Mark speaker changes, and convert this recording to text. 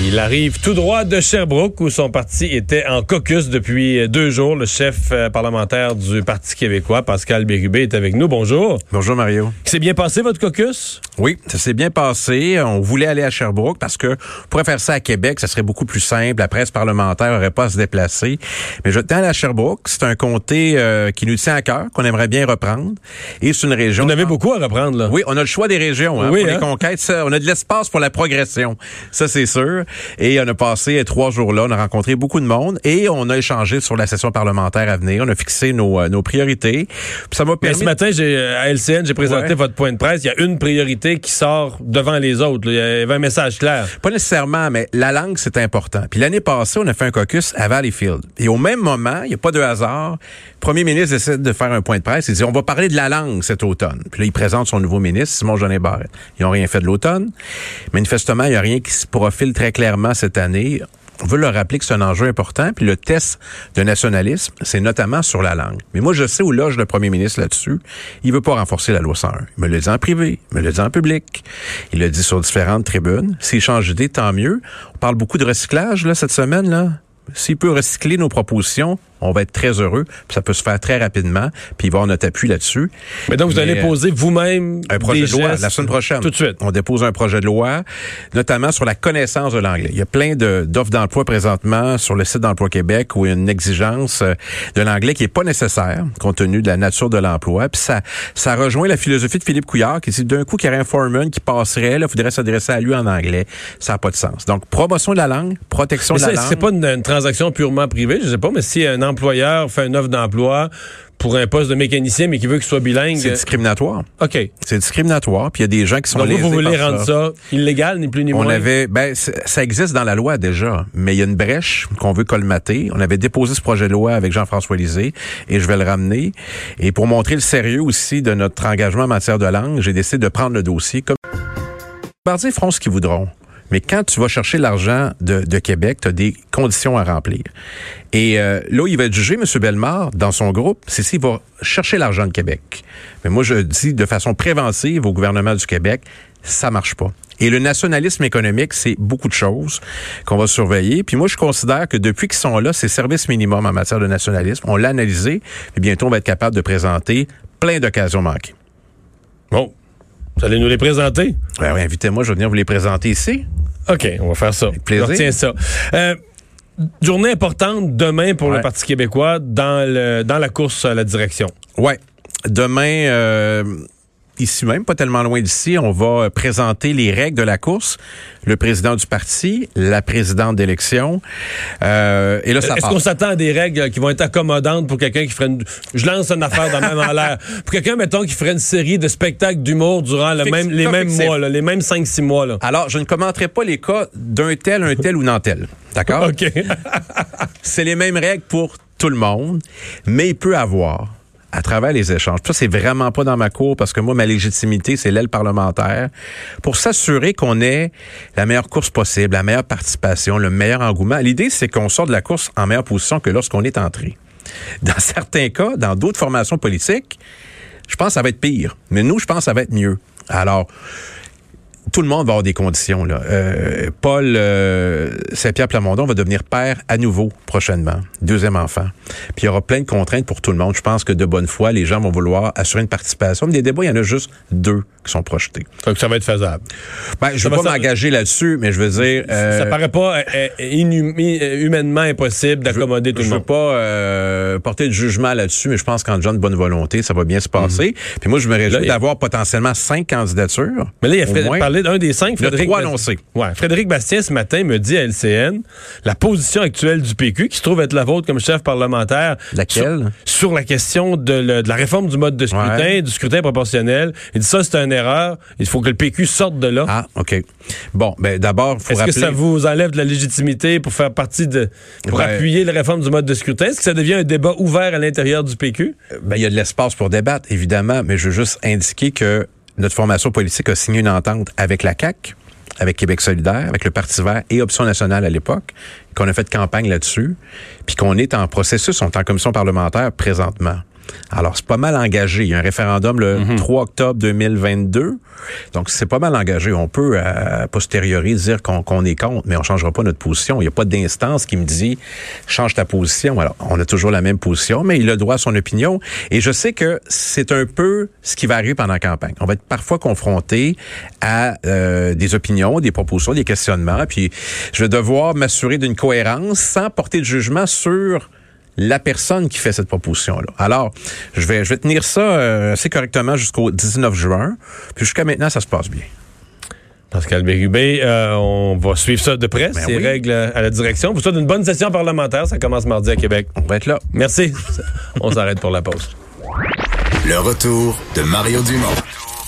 Speaker 1: Il arrive tout droit de Sherbrooke où son parti était en caucus depuis deux jours. Le chef euh, parlementaire du Parti québécois, Pascal Bérubé, est avec nous. Bonjour.
Speaker 2: Bonjour Mario.
Speaker 1: C'est bien passé votre caucus?
Speaker 2: Oui, ça s'est bien passé. On voulait aller à Sherbrooke parce que pour faire ça à Québec, ça serait beaucoup plus simple. La presse parlementaire n'aurait pas à se déplacer. Mais je tiens à Sherbrooke. C'est un comté euh, qui nous tient à cœur, qu'on aimerait bien reprendre. Et c'est une région...
Speaker 1: On avait beaucoup à reprendre, là.
Speaker 2: Oui, on a le choix des régions hein,
Speaker 1: oui,
Speaker 2: pour les
Speaker 1: hein?
Speaker 2: conquêtes. On a de l'espace pour la progression. Ça, c'est sûr. Et on a passé trois jours là. On a rencontré beaucoup de monde et on a échangé sur la session parlementaire à venir. On a fixé nos, euh, nos priorités. Puis ça m'a
Speaker 1: Mais
Speaker 2: permis...
Speaker 1: ce matin, j'ai, euh, à LCN, j'ai présenté
Speaker 2: Ouais.
Speaker 1: votre point de presse. Il y a une priorité qui sort devant les autres. là. Il y avait un message clair.
Speaker 2: Pas nécessairement, mais la langue, c'est important. Puis l'année passée, on a fait un caucus à Valleyfield. Et au même moment, il n'y a pas de hasard, le premier ministre décide de faire un point de presse. Il dit, on va parler de la langue cet automne. Puis là, il présente son nouveau ministre, Simon Jeanet Barrette. Ils n'ont rien fait de l'automne. Manifestement, il n'y a rien qui se profile très clairement cette année. On veut leur rappeler que c'est un enjeu important. Puis le test de nationalisme, c'est notamment sur la langue. Mais moi, je sais où loge le premier ministre là-dessus. Il veut pas renforcer la loi 101. Il me le dit en privé, il me le dit en public. Il le dit sur différentes tribunes. S'il change d'idée, tant mieux. On parle beaucoup de recyclage là cette semaine là. S'il peut recycler nos propositions, on va être très heureux. Puis ça peut se faire très rapidement. Puis il va avoir notre appui là-dessus.
Speaker 1: Mais donc, vous
Speaker 2: Mais,
Speaker 1: allez
Speaker 2: euh,
Speaker 1: poser vous-même
Speaker 2: un projet
Speaker 1: des
Speaker 2: de loi
Speaker 1: gestes
Speaker 2: la semaine prochaine.
Speaker 1: Tout de suite.
Speaker 2: On dépose un projet de loi, notamment sur la connaissance de l'anglais. Il y a plein de- d'offres d'emploi présentement sur le site d'Emploi Québec où il y a une exigence euh, de l'anglais qui est pas nécessaire compte tenu de la nature de l'emploi. Puis ça, ça rejoint la philosophie de Philippe Couillard qui dit d'un coup qu'il y aurait un foreman qui passerait, il faudrait s'adresser à lui en anglais. Ça n'a pas de sens. Donc, promotion de la langue, protection
Speaker 1: Mais
Speaker 2: de la langue.
Speaker 1: c'est pas une, une transaction purement privée, je sais pas, mais si un employeur fait une offre d'emploi pour un poste de mécanicien, mais qui veut qu'il soit bilingue.
Speaker 2: C'est discriminatoire.
Speaker 1: OK.
Speaker 2: C'est discriminatoire. Puis il y a des gens qui sont
Speaker 1: Donc, vous, voulez
Speaker 2: par
Speaker 1: rendre ça illégal, ni plus ni
Speaker 2: On
Speaker 1: moins?
Speaker 2: avait, ben, ça existe dans la loi déjà, mais il y a une brèche qu'on veut colmater. On avait déposé ce projet de loi avec Jean-François Lisée et je vais le ramener. Et pour montrer le sérieux aussi de notre engagement en matière de langue, j'ai décidé de prendre le dossier. Comme les Bardiers feront ce qu'ils voudront. Mais quand tu vas chercher l'argent de, Québec, tu des conditions à remplir. Et euh, là il va être jugé, M. Bellemare, dans son groupe, c'est s'il va chercher l'argent de Québec. Mais moi, je dis de façon préventive au gouvernement du Québec, ça marche pas. Et le nationalisme économique, c'est beaucoup de choses qu'on va surveiller. Puis moi, je considère que depuis qu'ils sont là, c'est service minimum en matière de nationalisme. On l'a analysé, et bientôt, on va être capable de présenter plein d'occasions manquées.
Speaker 1: Bon. Vous allez nous les présenter?
Speaker 2: Alors, invitez-moi, je vais venir vous les présenter ici.
Speaker 1: OK, on va faire ça.
Speaker 2: plaisir.
Speaker 1: Je retiens ça. Euh, journée importante demain pour le. Parti québécois dans, le, dans la course à la direction.
Speaker 2: Ouais. Demain, euh, ici même, pas tellement loin d'ici, on va présenter les règles de la course. Le président du parti, la présidente d'élection. Euh, et là, ça
Speaker 1: Est-ce qu'on s'attend à des règles qui vont être accommodantes pour quelqu'un qui ferait une... Je lance une affaire dans même en l'air. Pour quelqu'un, mettons, qui ferait une série de spectacles d'humour durant le
Speaker 2: Fixe-
Speaker 1: même, les mêmes mois, là, les mêmes 5-6 mois. Là.
Speaker 2: Alors, je ne commenterai pas les cas d'un tel, un tel ou non tel. D'accord?
Speaker 1: OK.
Speaker 2: C'est les mêmes règles pour tout le monde, mais il peut avoir à travers les échanges. Ça, c'est vraiment pas dans ma cour parce que moi, ma légitimité, c'est l'aile parlementaire. Pour s'assurer qu'on ait la meilleure course possible, la meilleure participation, le meilleur engouement. L'idée, c'est qu'on sort de la course en meilleure position que lorsqu'on est entré. Dans certains cas, dans d'autres formations politiques, je pense que ça va être pire. Mais nous, je pense que ça va être mieux. Alors, tout le monde va avoir des conditions. Là. Euh, Paul euh, Saint-Pierre Plamondon va devenir père à nouveau prochainement, deuxième enfant. Puis il y aura plein de contraintes pour tout le monde. Je pense que de bonne foi, les gens vont vouloir assurer une participation. Mais des débats, il y en a juste deux qui sont projetés.
Speaker 1: Donc, ça va être faisable.
Speaker 2: Ben, je ne veux pas m'engager là-dessus, mais je veux dire...
Speaker 1: Euh, ça paraît pas euh, euh, humainement impossible d'accommoder tout le monde.
Speaker 2: Je veux pas porter de jugement là-dessus, mais je pense qu'en gens de bonne volonté, ça va bien se passer. Mhm. Puis moi, je me réjouis d'avoir potentiellement cinq candidatures.
Speaker 1: Mais là, il a fait, parlé d'un des cinq,
Speaker 2: Frédéric... trois annoncés.
Speaker 1: Ouais, Frédéric Bastien, ce matin, me dit à LCN, la position actuelle du PQ, qui se trouve être la vôtre comme chef parlementaire...
Speaker 2: Laquelle?
Speaker 1: Sur, la question de, la réforme du mode de scrutin, du scrutin proportionnel. Il dit ça, c'est une erreur. Il faut que le PQ sorte de là.
Speaker 2: Ah, OK. Bon, ben d'abord, faut
Speaker 1: Est-ce
Speaker 2: que
Speaker 1: ça vous enlève de la légitimité pour faire partie de... pour appuyer la réforme du mode de scrutin? Est-ce que ça devient un débat ouvert à l'intérieur du PQ?
Speaker 2: Ben, il y a de l'espace pour débattre, évidemment, mais je veux juste indiquer que notre formation politique a signé une entente avec la CAQ avec Québec solidaire, avec le Parti vert et Option nationale à l'époque, qu'on a fait campagne là-dessus, puis qu'on est en processus, on est en commission parlementaire présentement. Alors, c'est pas mal engagé. Il y a un référendum le 3 mhm. octobre 2022. Donc, c'est pas mal engagé. On peut, à posteriori, dire qu'on est contre, mais on changera pas notre position. Il n'y a pas d'instance qui me dit change ta position. Alors, on a toujours la même position, mais il a le droit à son opinion. Et je sais que c'est un peu ce qui va arriver pendant la campagne. On va être parfois confronté à euh, des opinions, des propositions, des questionnements. Puis, je vais devoir m'assurer d'une cohérence sans porter de jugement sur la personne qui fait cette proposition-là. Alors, je vais, je vais tenir ça euh, assez correctement jusqu'au 19 juin. Puis jusqu'à maintenant, ça se passe bien.
Speaker 1: Pascal Bérubé, euh, on va suivre ça de près, ben ces règles à la direction. Vous souhaite une bonne session parlementaire. Ça commence mardi à Québec.
Speaker 2: On va être là.
Speaker 1: Merci. on s'arrête pour la pause.
Speaker 3: Le retour de Mario Dumont.